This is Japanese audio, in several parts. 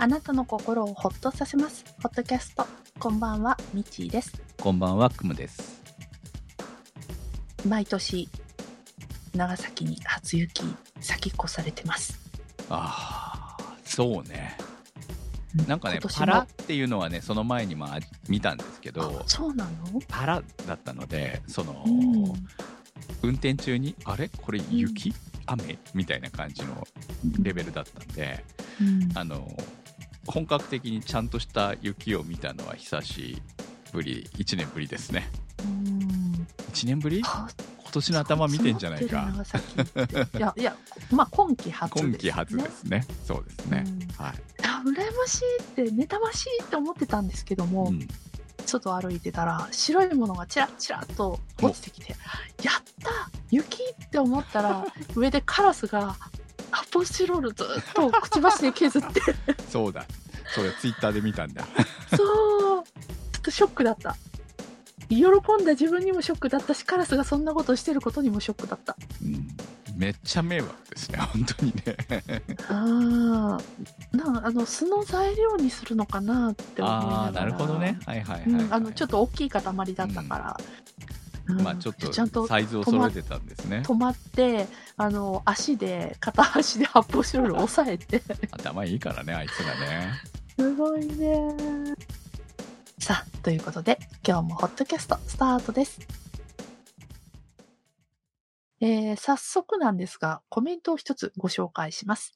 あなたの心をほっとさせます。ホットキャスト。こんばんは、みちーです。こんばんは、くむです。毎年、長崎に初雪、先越されてます。ああ、そうね。なんかねパラっていうのはね、その前にもあ見たんですけあど、そうなの？パラだったので、その、うん。運転中に、あれ？これ雪、雨？みたいな感じのレベルだったんで、うんあの、本格的にちゃんとした雪を見たのは久しぶり、1年ぶりですね。うん1年ぶり？は今年の頭見てんじゃないか。いや、いや、まあ今季初です、ね。今季初ですね。そうですね。うんはい。あ羨ましいって妬ましいって思ってたんですけども、うん外歩いてたら白いものがチラッチラッと落ちてきてやった雪って思ったら上でカラスが発泡スチロールずっとくちばしで削って。そうだ。それツイッターで見たんだ。そう。ちょっとショックだった。喜んだ自分にもショックだったしカラスがそんなことしてることにもショックだった。うん。めっちゃ迷惑ですね、本当にね。あー。なんあの巣の材料にするのかなって思いながら。ああ、なるほどね。はいはいはい、はい。うん、あのちょっと大きい塊だったから、うんまあちょっちゃんととサイズを揃えてたんですね。止まってあの足で片足で発泡スチロールを押さえて。頭いいからね、あいつがね。すごいね。さあということで今日もホットキャストスタートです。えー早速なんですがコメントを一つご紹介します。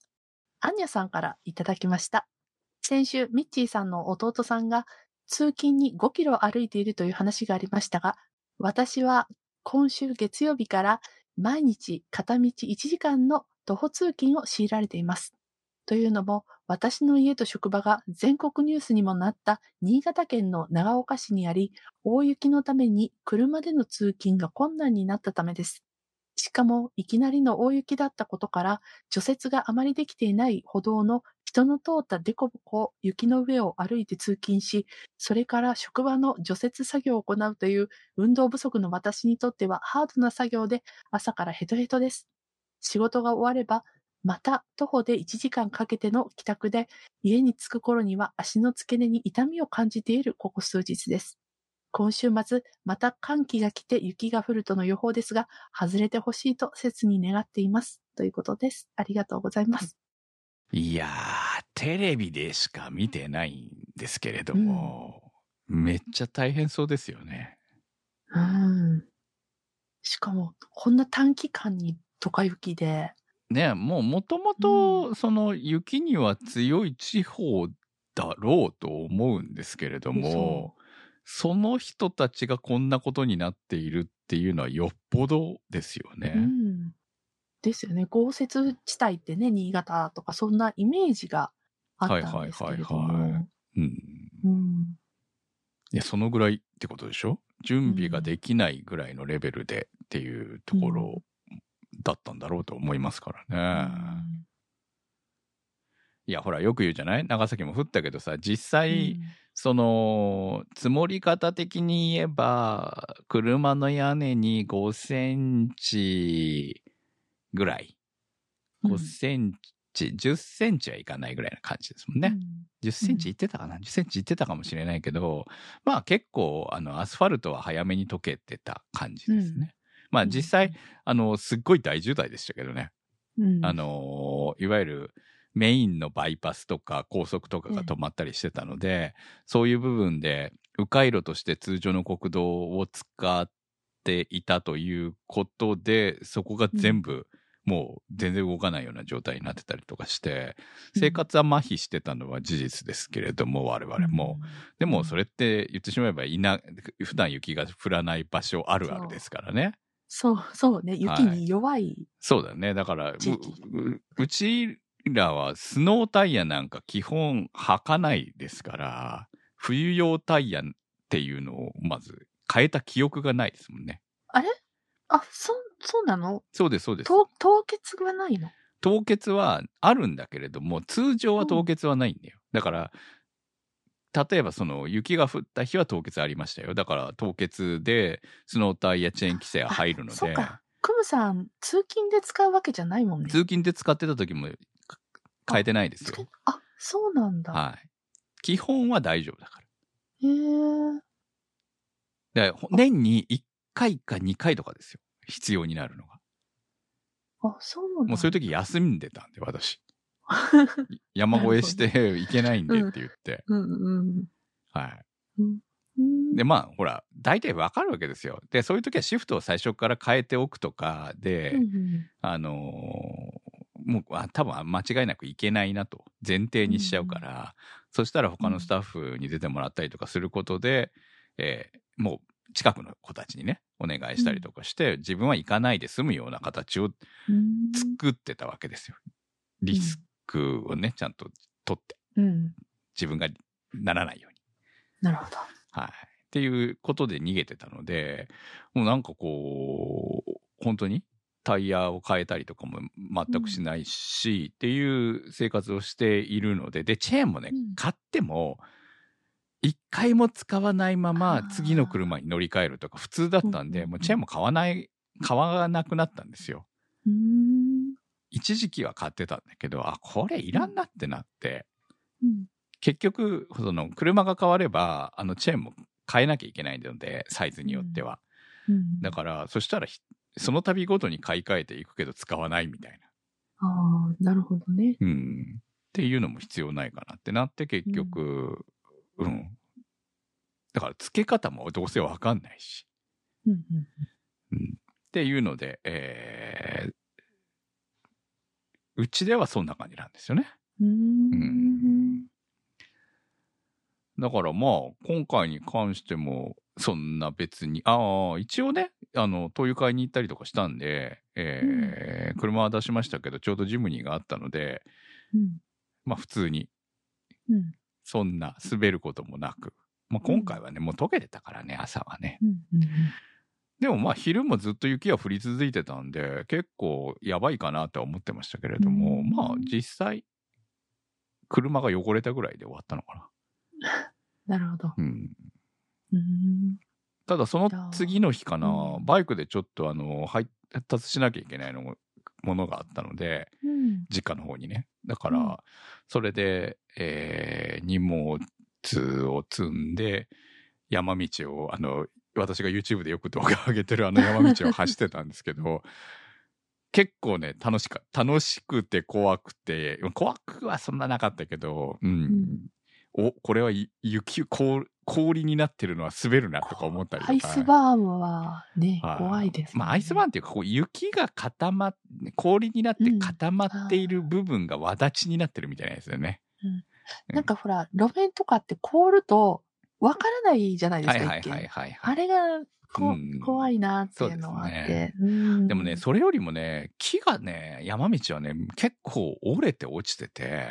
アンニャさんからいただきました。先週ミッチーさんの弟さんが通勤に5キロ歩いているという話がありましたが私は今週月曜日から毎日片道1時間の徒歩通勤を強いられています。というのも、私の家と職場が全国ニュースにもなった新潟県の長岡市にあり、大雪のために車での通勤が困難になったためです。しかも、いきなりの大雪だったことから、除雪があまりできていない歩道の人の通った凸凹雪の上を歩いて通勤し、それから職場の除雪作業を行うという運動不足の私にとってはハードな作業で朝からヘトヘトです。仕事が終われば、また徒歩で1時間かけての帰宅で、家に着く頃には足の付け根に痛みを感じているここ数日です。今週末、また寒気が来て雪が降るとの予報ですが、外れてほしいと切に願っています。ということです。ありがとうございます。いやー、テレビでしか見てないんですけれども、めっちゃ大変そうですよね。うん。しかも、こんな短期間にドカ雪で、ねもうもともと、その雪には強い地方だろうと思うんですけれども、その人たちがこんなことになっているっていうのはよっぽどですよね。うん。ですよね。豪雪地帯ってね、新潟とか、そんなイメージがあったんですけれども。はいはいはいはうん。うん。いや、そのぐらいってことでしょ？準備ができないぐらいのレベルでっていうところだったんだろうと思いますからね。いや、ほら、よく言うじゃない？長崎も降ったけどさ、実際、その、積もり方的に言えば、車の屋根に5センチぐらい。うん5センチ、10センチはいかないぐらいな感じですもんね。10センチいってたかな、?10 センチいってたかもしれないけど、まあ結構、あの、アスファルトは早めに溶けてた感じですね。うんまあ実際、、あの、すっごい大渋滞でしたけどね。うんあ、のーいわゆるメインのバイパスとか高速とかが止まったりしてたので、そういう部分で迂回路として通常の国道を使っていたということで、そこが全部、もう全然動かないような状態になってたりとかして、生活は麻痺してたのは事実ですけれども、我々も。でもそれって言ってしまえばいな、普段雪が降らない場所あるあるですからね。そう、そうね。雪に弱い。そうだね。だから、うちらはスノータイヤなんか基本履かないですから、冬用タイヤっていうのをまず変えた記憶がないですもんね。あ、そ、そうなの？そうです、そうです。凍凍結がないの？凍結はあるんだけれども、通常は凍結はないんだよ。だから、例えばその雪が降った日は凍結ありましたよ。だから凍結でスノータイヤチェーン規制は入るので、そうか。クムさん、通勤で使うわけじゃないもんね。通勤で使ってた時もか変えてないですよ。あ、そうなんだ。はい。基本は大丈夫だから。へえ。年に1回か2回とかですよ。必要になるのが。あ、そうなんだ。もうそういう時休んでたんで、私。山越えして行けないんでって言って。うんうんはい。うん。うんで、まあ、ほら、大体わかるわけですよ。で、そういう時はシフトを最初から変えておくとかで、うんうんあのーもうあ多分間違いなくいけないなと前提にしちゃうから、そしたら他のスタッフに出てもらったりとかすることで、えーもう近くの子たちにねお願いしたりとかして、自分は行かないで済むような形をうん作ってたわけですよ。リスクをねちゃんと取ってうん。自分がならないように。なるほど。はい。っていうことで逃げてたので、もうなんかこう、本当にタイヤを変えたりとかも全くしないし、っていう生活をしているので、で、チェーンもね、うん買っても、一回も使わないまあまー次の車に乗り換えるとか普通だったんで、もうチェーンも買わない、買わなくなったんですよ。一時期は買ってたんだけど、あ、これいらんなってなって、うん。結局、その車が変われば、あのチェーンも変えなきゃいけないので、サイズによっては。うんだから、そしたらひ、その度ごとに買い替えていくけど使わないみたいな。ああ、なるほどね。うん。っていうのも必要ないかなってなって、結局、うん。だから、付け方もどうせわかんないし。うんうんうん。っていうので、えー、うちではそんな感じなんですよね。うーん。だからまあ、今回に関しても、そんな別に、ああ、一応ね、あの、灯油買いに行ったりとかしたんで、えー車は出しましたけど、ちょうどジムニーがあったので、うん。まあ普通に、うん。そんな滑ることもなく、まあ今回はね、もう溶けてたからね、朝はね。でもまあ昼もずっと雪が降り続いてたんで、結構やばいかなとは思ってましたけれども、うんまあ実際、車が汚れたぐらいで終わったのかな。なるほど。うん。うん。ただその次の日かな、うんバイクでちょっとあの配達しなきゃいけないのもものがあったのでうん。実家の方にね。だから、うん。それで、えー荷物を積んで山道をあの私が YouTube でよく動画上げてるあの山道を走ってたんですけど 結構ね楽しか楽しくて怖くて怖くはそんななかったけどうん、うんおこれはい雪氷氷になってるのは滑るなとか思ったりとか。アイスバーンはね、はい。怖いです、ね。まあ、アイスバーンっていうか、こう、雪が固まっ、氷になって固まっている部分がわだちになってるみたいなやつだよね。なんかほら、路面とかって凍ると、わからないじゃないですか、はいはい一見はいはい、はあい。れがこ、うん。怖いなっていうのはあって。うん。でもね、それよりもね、木がね、山道はね、結構折れて落ちてて、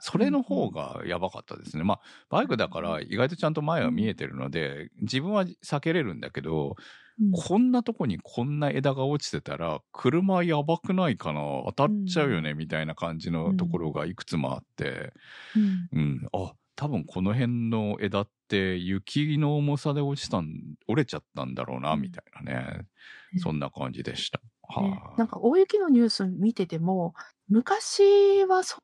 それの方がやばかったですね。まあ、バイクだから意外とちゃんと前は見えてるので、自分は避けれるんだけど、うん。こんなとこにこんな枝が落ちてたら、車やばくないかな？当たっちゃうよね、みたいな感じのところがいくつもあって、うん。うん、あ、多分この辺の枝って雪の重さで落ちたん、折れちゃったんだろうな、うんみたいなね。うんそんな感じでした。ねはなんか大雪のニュース見てても、昔はそう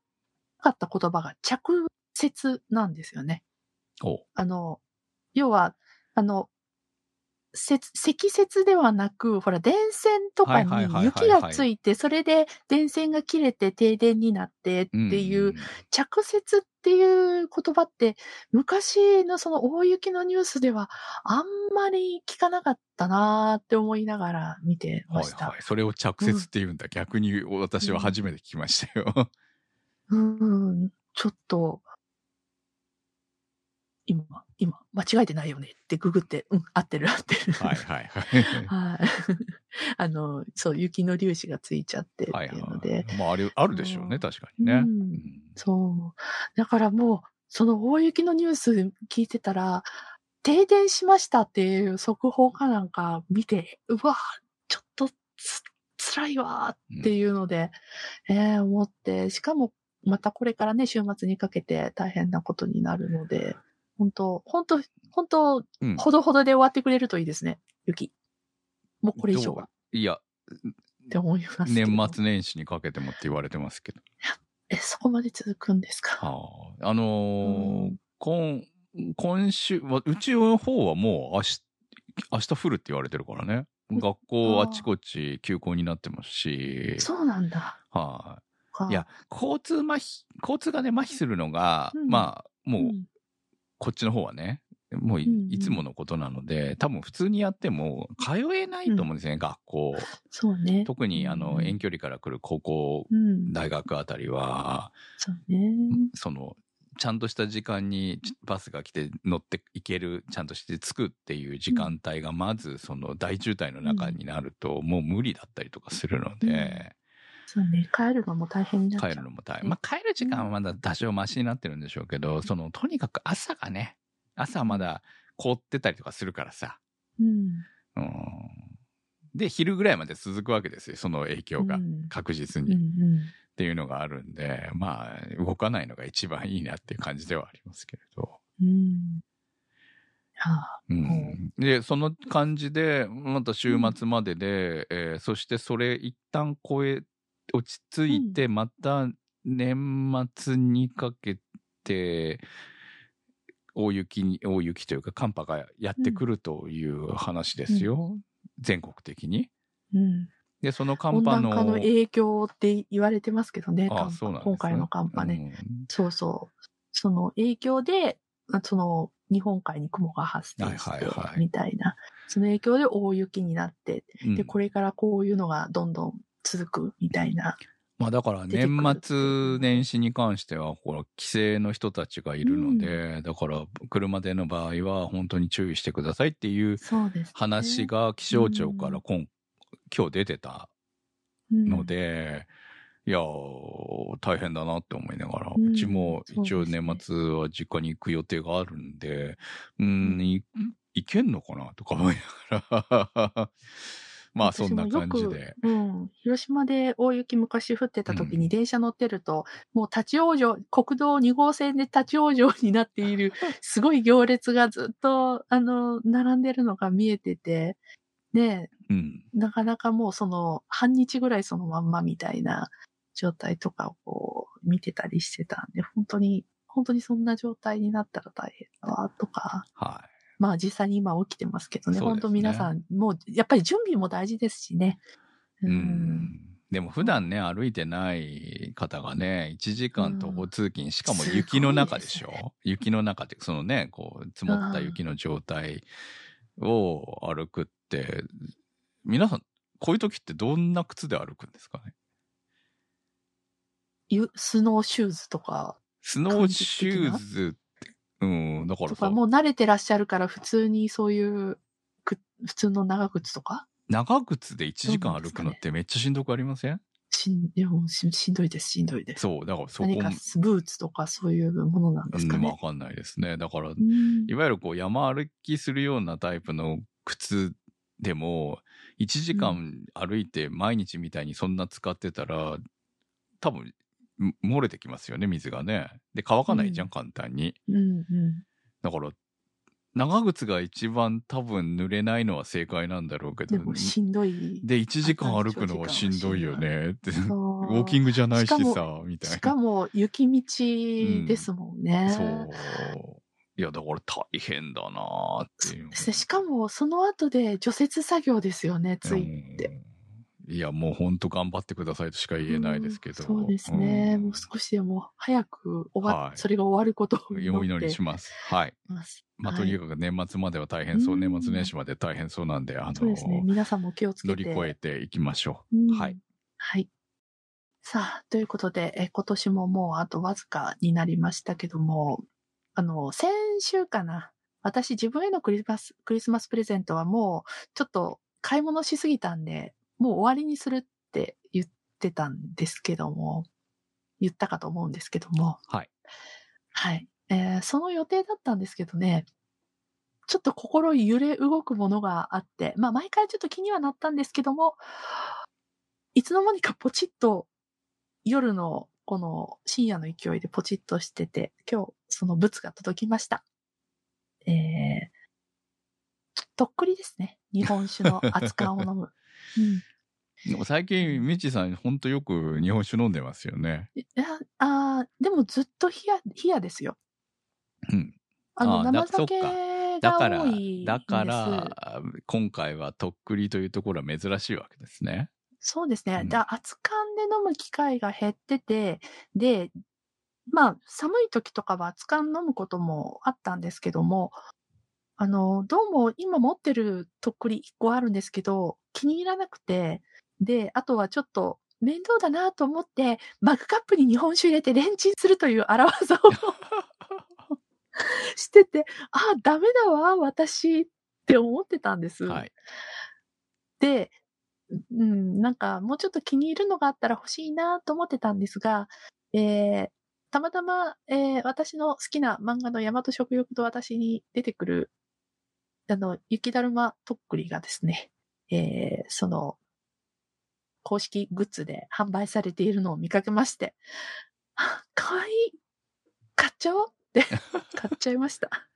なかった言葉が着雪なんですよね。おあの、要は、あの、積積雪ではなく、ほら、電線とかに雪がついて、それで電線が切れて停電になってっていう、ん着雪っていう言葉って、昔のその大雪のニュースではあんまり聞かなかったなーって思いながら見てました。はいはい。それを着雪って言うんだ。逆に私は初めて聞きましたよ。うん、ちょっと、今、今、間違えてないよねってググって、うん、合ってる合ってる。はいはいはい。はい。あの、そう、雪の粒子がついちゃってってはいいうので、はい。まあ、あれ、あるでしょうね、うん確かにね。うんうんそう。だからもう、その大雪のニュース聞いてたら、停電しましたっていう速報かなんか見て、うわちょっとつ、辛いわーっていうので、えー、思って、しかも、またこれからね、週末にかけて大変なことになるので、本当本当本当うんほどほどで終わってくれるといいですね、雪。もうこれ以上は。いや、って思います。年末年始にかけてもって言われてますけど。え、そこまで続くんですか？はあ、あのーうん今、今週、わうちの方はもう明日、明日降るって言われてるからね。うん学校あちこち休校になってますし、そうなんだ。はい、かいや、交通麻痺、交通がね、麻痺するのが、うんまあ、もう、うんこっちの方はね、もうい,、うんうんつものことなので、多分普通にやっても通えないと思うんですね、学校。そうね。特に、あの、うん遠距離から来る高校、うん。大学あたりは、そうね。その、ちゃんとした時間にバスが来て乗っていける、ちゃんとして着くっていう時間帯がまずその大渋滞の中になるともう無理だったりとかするので、そうね。帰るのも大変になっちゃう。帰るのも大変。まあ帰る時間はまだ多少マシになってるんでしょうけど、そのとにかく朝がね、朝まだ凍ってたりとかするからさ、うん。うん。で、昼ぐらいまで続くわけですよ、その影響がうん確実に。っうんうん。ていうのがあるんで、まあ動かないのが一番いいなっていう感じではありますけれど。うん。はあ、うん、で、その感じで、また週末までで、えーそしてそれ一旦超え、落ち着いて、また年末にかけて、大雪に、大雪というか寒波がやってくるという話ですよ。全国的に。うん。で、その寒温波の。の影響って言われてますけどね。あ寒波そうなんですね今回の寒波ね。うんそうそう。その影響で、あその日本海に雲が発生して、はいはいはいみたいな。その影響で大雪になって、うんで、これからこういうのがどんどん続くみたいな。まあだから年末年始に関しては、この帰省の人たちがいるので、だから車での場合は本当に注意してくださいっていう。話が気象庁から今,、今日出てたうん。ので、いやー、大変だなって思いながら、ううんちも一応年末は実家に行く予定があるんで、うん、い行けんのかなとか思いながら、まあそんな感じで。くうん。広島で大雪昔降ってた時うんに電車乗ってると、もう立ち往生、国道2号線で立ち往生になっている、すごい行列がずっと、あの、並んでるのが見えてて、ねうん。なかなかもうその、半日ぐらいそのまんまみたいな状態とかをこう、見てたりしてたんで、本当に、本当にそんな状態になったら大変だわ、とか、はい。まあ実際に今起きてますけどね、ね。本当皆さん、もうやっぱり準備も大事ですしね。うん。でも普段ね、歩いてない方がね、1時間徒歩通勤、しかも雪の中でしょ？すごいです雪の中って、そのね、こう、積もった雪の状態を歩くって、皆さん、こういう時ってどんな靴で歩くんですかね？ゆスノーシューズとか、スノーシューズうん、だからさ。もう慣れてらっしゃるから普通にそういうく、普通の長靴とか、長靴で1時間歩くのってめっちゃしんどくありません？しん、でもししんどいです、しんどいです。そう、だからそこ何かブーツとかそういうものなんですかうん、わね。かんないですね。だから、うん。いわゆるこう山歩きするようなタイプの靴でも、1時間歩いて毎日みたいにそんな使ってたら、多分、ん漏れてきますよね、水がね。で、乾かないじゃん、うん簡単に。うんうん。だから、長靴が一番多分濡れないのは正解なんだろうけどで、もしんどい。で、1時間歩くのはしんどいよねって、ウォーキングじゃないしさ、みたいな。しかも雪道ですもんね。そう。いや、だから大変だなーっていう。でしかもその後で除雪作業ですよね、つい。てうんいや、もう本当頑張ってくださいとしか言えないですけど。うんそうですね。んもう少しでも早く終わ、はいそれが終わることをお祈りしまます。はい。す。まあ、はいとにかく年末までは大変そう、うん年末年始まで大変そうなんで、あの、そうですね。皆さんも気をつけて。乗り越えていきましょうんはい。はい。さあ、ということで、え今年ももうあとわずかになりましたけども、あの、先週かな。私自分へのクリスマス、クリスマスプレゼントはもう、ちょっと買い物しすぎたんで、もう終わりにするって言ってたんですけども、言ったかと思うんですけども、う。はい。はい。えーその予定だったんですけどね、ちょっと心揺れ動くものがあって、まあ毎回ちょっと気にはなったんですけども、いつの間にかポチッと夜のこの深夜の勢いでポチッとしてて、今日その物が届きました。えー、とっくりですね。日本酒の熱燗を飲む。うん。でも最近、みちさん、ほんとよく日本酒飲んでますよね。いや、あーでもずっと冷や、冷やですよ。うん。あの、あ生酒だからだから、今回はとっくりというところは珍しいわけですね。そうですね。うんだ熱燗で飲む機会が減ってて、で、まあ、寒い時とかは熱燗飲むこともあったんですけども、あの、どうも今持ってるとっくり1個あるんですけど、気に入らなくて、で、あとはちょっと面倒だなと思って、マグカップに日本酒入れてレンチンするという荒技を してて、あ、ダメだわ、私って思ってたんです。はい。で、うん、なんかもうちょっと気に入るのがあったら欲しいなと思ってたんですが、えーたまたま、えー私の好きな漫画の大和食欲と私に出てくる、あの、雪だるまとっくりがですね、えーその、公式グッズで販売されているのを見かけまして、あ、かわいい買っちゃおうって 買っちゃいました。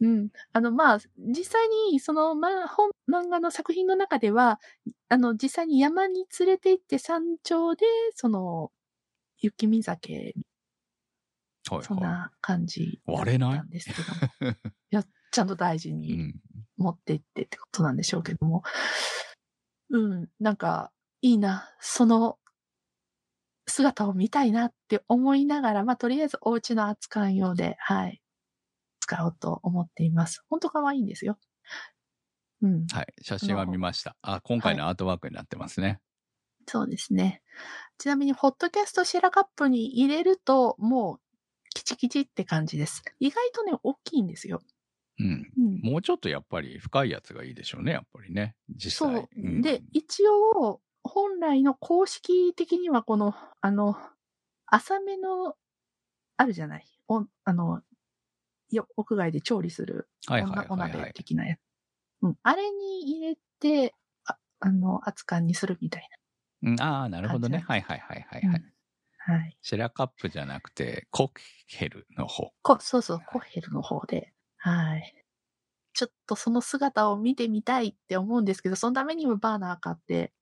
うん。あの、まあ、実際に、その、ま、本、漫画の作品の中では、あの、実際に山に連れて行って山頂で、その、雪見酒、はいそんな感じだ割れないったんですけども。い？や、ちゃんと大事うにん。持って行ってってことなんでしょうけども。うん、なんか、いいな、その、姿を見たいなって思いながら、まあ、とりあえずお家の熱燗用で、はい、使おうと思っています。本当可愛いんですよ。うん。はい。写真は見ました。あ、今回のアートワークになってますね。そうですね。ちなみに、ホットキャストシェラカップに入れると、もう、キチキチって感じです。意外とね、大きいんですよ。うん。うん。もうちょっとやっぱり深いやつがいいでしょうね、やっぱりね。実際。そう。んで、一応、本来の公式的にはこの、あの、浅めの、あるじゃない？おあの、よ屋外で調理するお,、はいはいはいお鍋はい。的なやつ。うん。あれに入れて、ああの、熱燗にするみたいうん、ああ、なるほどね。感はいはいはいはいな。はい。うんはい。シェラカップじゃなくて、コッヘルの方。こそうそう、コッヘルの方で。はい。ちょっとその姿を見てみたいって思うんですけど、そのためにもバーナー買って、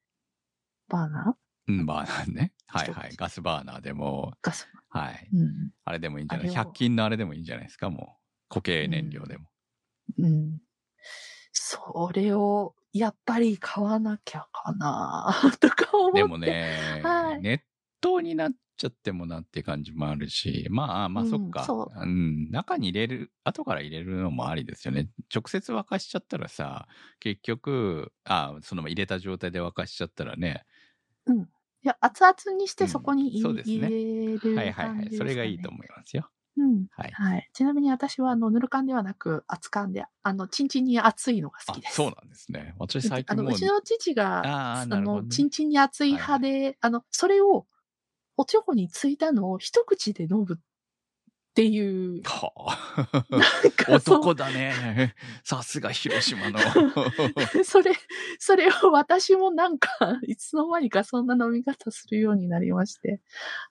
バーナー？うん、バーナーね。はい。はいガスバーナーでも、ガス。はい。うん。あれでもいいんじゃない？あれを ?100 均のあれでもいいんじゃないですか？もう。固形燃料でも。うん。それを、やっぱり買わなきゃかな とか思って。でもね、はい熱湯になっちゃってもなっていう感じもあるし、まあまあうんそっか。そううん、中に入れる、後から入れるのもありですよね。直接沸かしちゃったらさ、結局、あその入れた状態で沸かしちゃったらね、いや、熱々にしうんてそこに入,、そうですね入れる感じですか、ね。はいはいはい。それがいいと思いますよ。うん。はい。はい。ちなみに私は、あの、ぬる燗ではなく、熱燗で、あの、チンチンに熱いのが好あきです。そうなんですね。私最あの、ううちの父が、あの、チンチンに熱い派で、あの、それを、おちょこについたのを一口で飲むっていう、はあなんかそう男だね。さすが広島の。それ、それを私もなんか、いつの間にかそんな飲み方するようになりまして。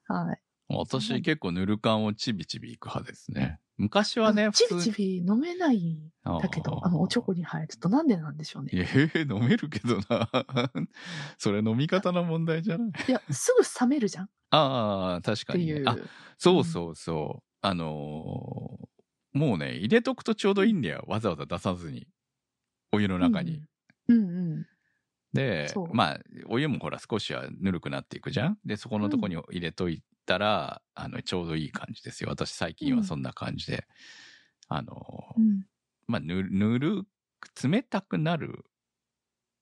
はい。私結構ぬる感をちびちびいく派ですね。昔はね、ち普通びちび飲めないんだけど、あの、おちょこに入るとなんでなんでしょうね。ええ飲めるけどな。それ飲み方の問題じゃない？いや、すぐ冷めるじゃんっああ、確かにね、ていう。あ、そうそうそう。あのーもうね、入れとくとちょうどいいんだよ。わざわざ出さずに。お湯の中に。うん。うんうん。でまあ、お湯もほら少しはぬるくなっていくじゃん？で、そこのとこに入れといたら、あの、ちょうどいい感じですよ。私最近はそんな感じで。あのーうん。まあ、ぬぬる、冷たくなる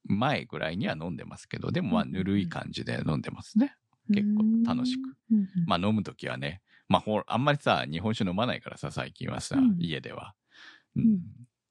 前ぐらいには飲んでますけど、でもまあ、うんぬるい感じで飲んでますね。結構楽しく。うんうん。まあ、飲むときはね。まあ、ほら、あんまりさ、日本酒飲まないからさ、最近はさ、うん家では。うんうん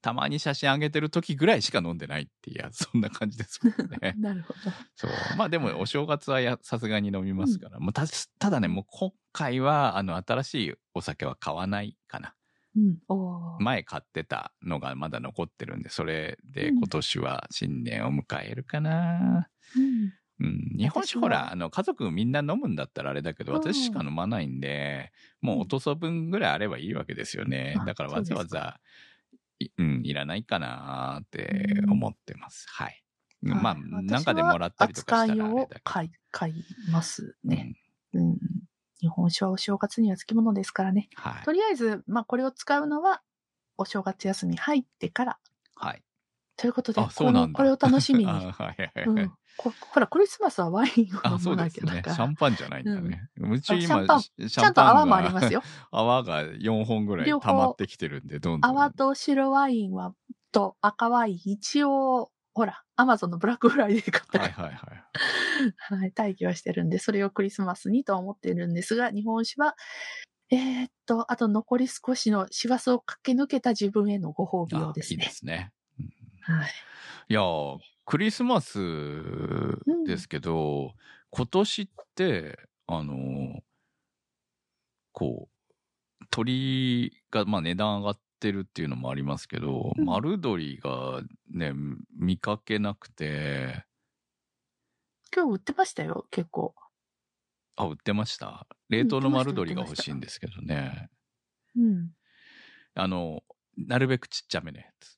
たまに写真上げてる時ぐらいしか飲んでないっていう、そんな感じですもんね。なるほど。そう。まあでも、お正月はやさすがに飲みますから。もうた、ただね、もう今回は、あの、新しいお酒は買わないかな。うん。前買ってたのがまだ残ってるんで、それでうん今年は新年を迎えるかな。うんうん、日本酒ほら、あの、家族みんな飲むんだったらあれだけど、うん私しか飲まないんで、もうおとそ分ぐらいあればいいわけですよね。あだからわざわざ、いうん、いらないかなって思ってます。はい。まあ、はいなんかでもらったりとかしたらあれだけど。買い、買いますうんね。うん。日本酒はお正月にはつきものですからね。はいと。りあえず、まあ、これを使うのは、お正月休み入ってから。はい。ということで。このこれを楽しみに。ほら、クリスマスはワインをあ、飲まな。きゃだから。シャンパンじゃないんだね。うちあ今、シャンパンちゃんと泡もありがますよ。泡が4本ぐらい溜まってきてるんで、どんどん。泡と白ワインは、と赤ワイン、一応、ほら、アマゾンのブラックフライデー買ったはいから、はいはい。はい、待機はしてるんで、それをクリスマスにとは思ってるんですが、日本酒は、えーっと、あと残り少しの師走を駆け抜けた自分へのご褒美をですね。ですね。うんはい。いやー、クリスマスですけど、今年って、あのーこう、鳥が、まあ値段上がってるっていうのもありますけど、うん丸鶏がね、見かけなくて、今日売ってましたよ、結構。あ、売ってました？冷凍の丸鶏が欲しいんですけどね。うん。あの、なるべくちっちゃめのやつ。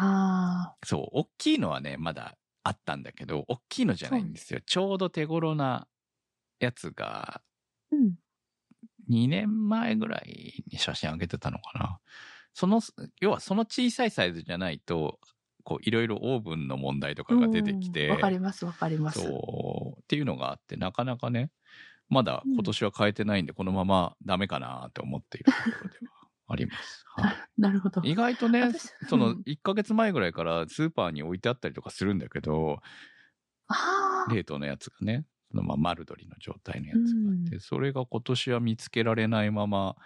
あそう、大きいのはね、まだあったんだけど、大きいのじゃないんですよ。ちょうど手頃なやつが、ー、うん。2年前ぐらいに写真上げてたのかな。その、要はその小さいサイズじゃないと、こう、いろいろオーブンの問題とかが出てきて、うんわかります、わかります。そう、っていうのがあって、なかなかね、まだ今年は変えてないんで、このままダメかなって思っているところではあります。はいなるほど。意外とね私、そのうん1ヶ月前ぐらいからスーパーに置いてあったりとかするんだけど、ああ。冷凍のやつがね、そのまあ丸鶏の状態のやつがあって、うそれが今年は見つけられないまま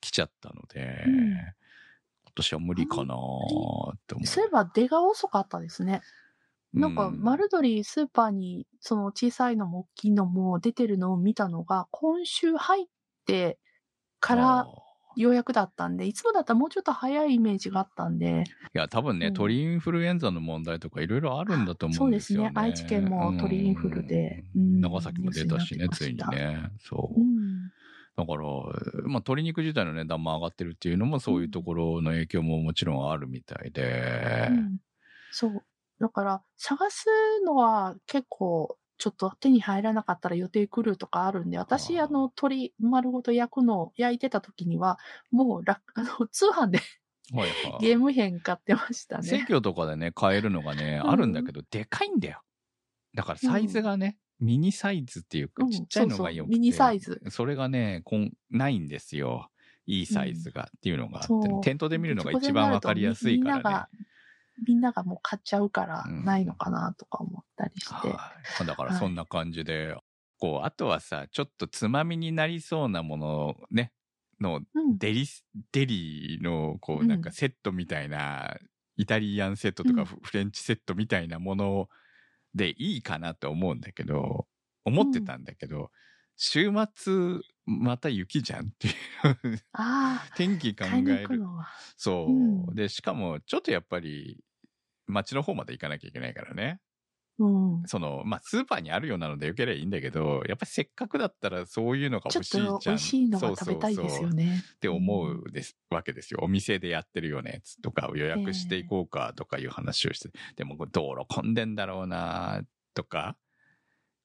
来ちゃったので、うん今年は無理かなーって思う。そういえば出が遅かったですね。なんか、うん丸鶏スーパーに、その小さいのも大きいのも出てるのを見たのが、今週入ってからようやくだったんで、いつもだったらもうちょっと早いイメージがあったんで、いや、多分ね、うん鳥インフルエンザの問題とかいろいろあるんだと思うんですよね。そうですね愛知県も鳥インフルでうんうん長崎も出たしね、ついにね。そうう。ん。だから、まあ、鶏肉自体の値段も上がってるっていうのも、そういうところの影響ももちろんあるみたいで。うんそう。だから、探すのは結構、ちょっと手に入らなかったら予定来るとかあるんで、私、あの、鶏丸ごと焼くのを焼いてた時には、もう楽、あの、通販ではいはい。ゲーム編買ってました生ね。協とかでね、買えるのがね、うんあるんだけど、でかいんだよ。だからサイズがね、ミニサイズっていうか、うんちっちゃいのがよくて、そうそうミニサイズ。それがね、こんないんですよ。いいサイズがっていうのがあって、店頭で見るのが一番わかりやすいからね。みんなが、もう買っちゃうからうんないのかなとか思ったりして。はい。だからそんな感じで、こう、あとはさ、ちょっとつまみになりそうなものね、のうん。デリス、デリの、こう、うんなんかセットみたいな、イタリアンセットとかフレンチセットみたいなものでいいかなと思うんだけど、思ってたんだけど、週末、また雪じゃんっていう。あ天気考える。そう、うんで、しかも、ちょっとやっぱり、街の方まで行かなきゃいけないからね。うん。その、まあ、スーパーにあるようなのでよければいいんだけど、やっぱりせっかくだったらそういうのがちょっ欲しいじゃん。と美味しいのが食べたいですよそうそうそうね。って思うです、わけですよ。お店でやってるようなやつとかを予約していこうかとかいう話をして、でもこれ道路混んでんだろうなとか、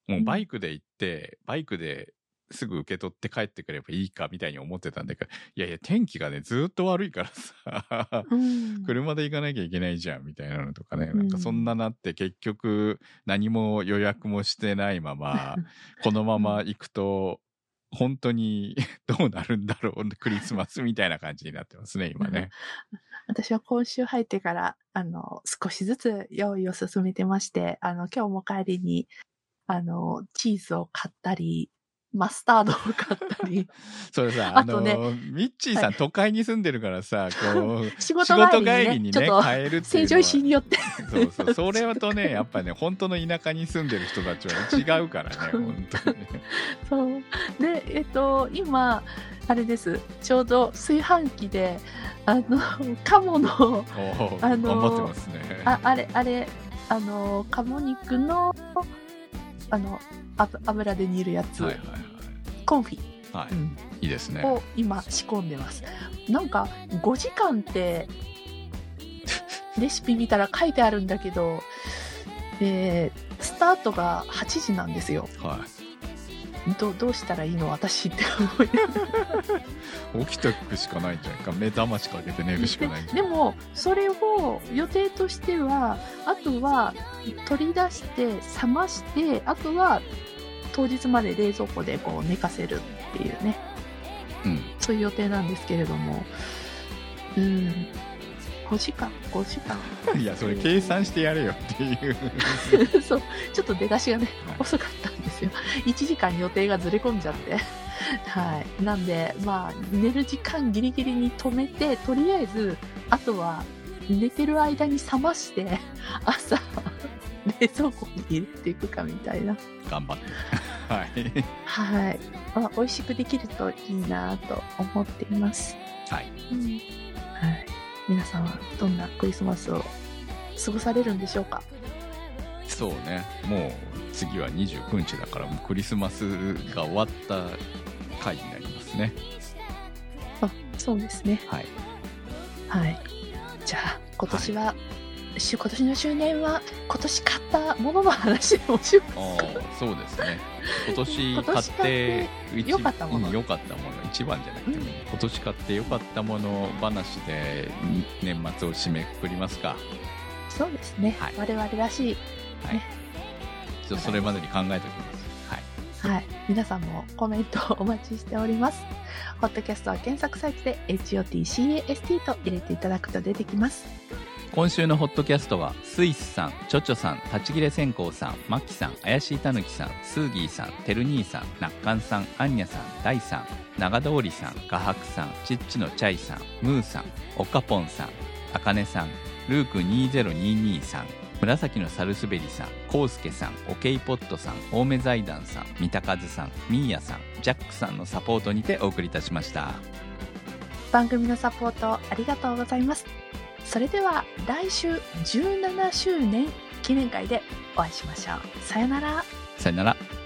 もうバイクで行って、バイクですぐ受け取って帰ってくればいいかみたいに思ってたんだけど、いやいや天気がね、ずっと悪いからさ、うん。車で行かなきゃいけないじゃんみたいなのとかね、うんなんかそんななって結局何も予約もしてないまま、このまま行くと、本当にどうなるんだろう、クリスマスみたいな感じになってますね、今ね。私は今週入ってから、あの、少しずつ用意を進めてまして、あの、今日も帰りに、あの、チーズを買ったり、マスタードを買ったり、それさ、あの、ねミッチーさん、はい都会に住んでるからさ、こう、仕事帰りにね、買えるっていう成城。石井によって、そうそう、それはとね、やっぱね、本当の田舎に住んでる人たちは違うからね、本当にね。そう。で、えっと、今、あれです。ちょうど炊飯器で、あの、鴨の、あの。ああれ、あれ、あの、鴨肉の、あの、あ油で煮るやつ、はいはいコンフィ、はい。はい。うんいいですね。を今仕込んでます。なんか、5時間って、レシピ見たら書いてあるんだけど、で、スタートが8時なんですよ。はい。どどうしたらいいの？私って思い起きてくしかないんじゃないか。目覚ましかけて寝るしかないんじゃないでも、それを予定としては、あとは取り出して、冷まして、あとは当日まで冷蔵庫でこう寝かせるっていうね、うん。そういう予定なんですけれども、うん、5時間、5時間。いや、それ計算してやれよっていう。そう、ちょっと出だしがねはい、遅かったんですよ。1時間予定がずれ込んじゃって。はい。なんで、まあ、寝る時間ギリギリに止めて、とりあえず、あとは、寝てる間に冷まして、朝、冷蔵庫に入れていくかみたいな。頑張って。はい。はい。まあ、美味しくできるといいなと思っています。はい。うん。はい。皆さんはどんなクリスマスを過ごされるんでしょうか？そうね。もう次は29日だから、もうクリスマスが終わった回になりますね。あ、そうですね。はい。はい。じゃあ、今年は、し今年の周年は、今年買ったものの話をしようああ、そうですね。今年買って良かったものうん良かったもの、一番じゃなくても、うん今年買って良かったもの話で年末を締めくくりますか。そうですね。はい我々らしい。はい。ちょっとそれまでに考えておきます。はい。はい。皆さんもコメントをお待ちしております。ホットキャストは検索サイトで HOTCAST と入れていただくと出てきます。今週のホットキャストはスイスさん、チョチョさん、立ち切れ線香さん、マッキさん、怪しいたぬきさん、スーギーさん、てる兄さん、ナッカンさん、アンニャさん、ダイさん、長通りさん、画伯さん、チッチのチャイさん、ムーさん、オカポンさん、あかねさん、ルーク2022さん、紫のサルスベリさん、コウスケさん、オケイポットさん、青梅財団さん、三鷹津さん、ミーヤさん、ジャックさんのサポートにてお送りいたしました。番組のサポートありがとうございます。それでは来週17周年記念会でお会いしましょう。さよなら。さよなら。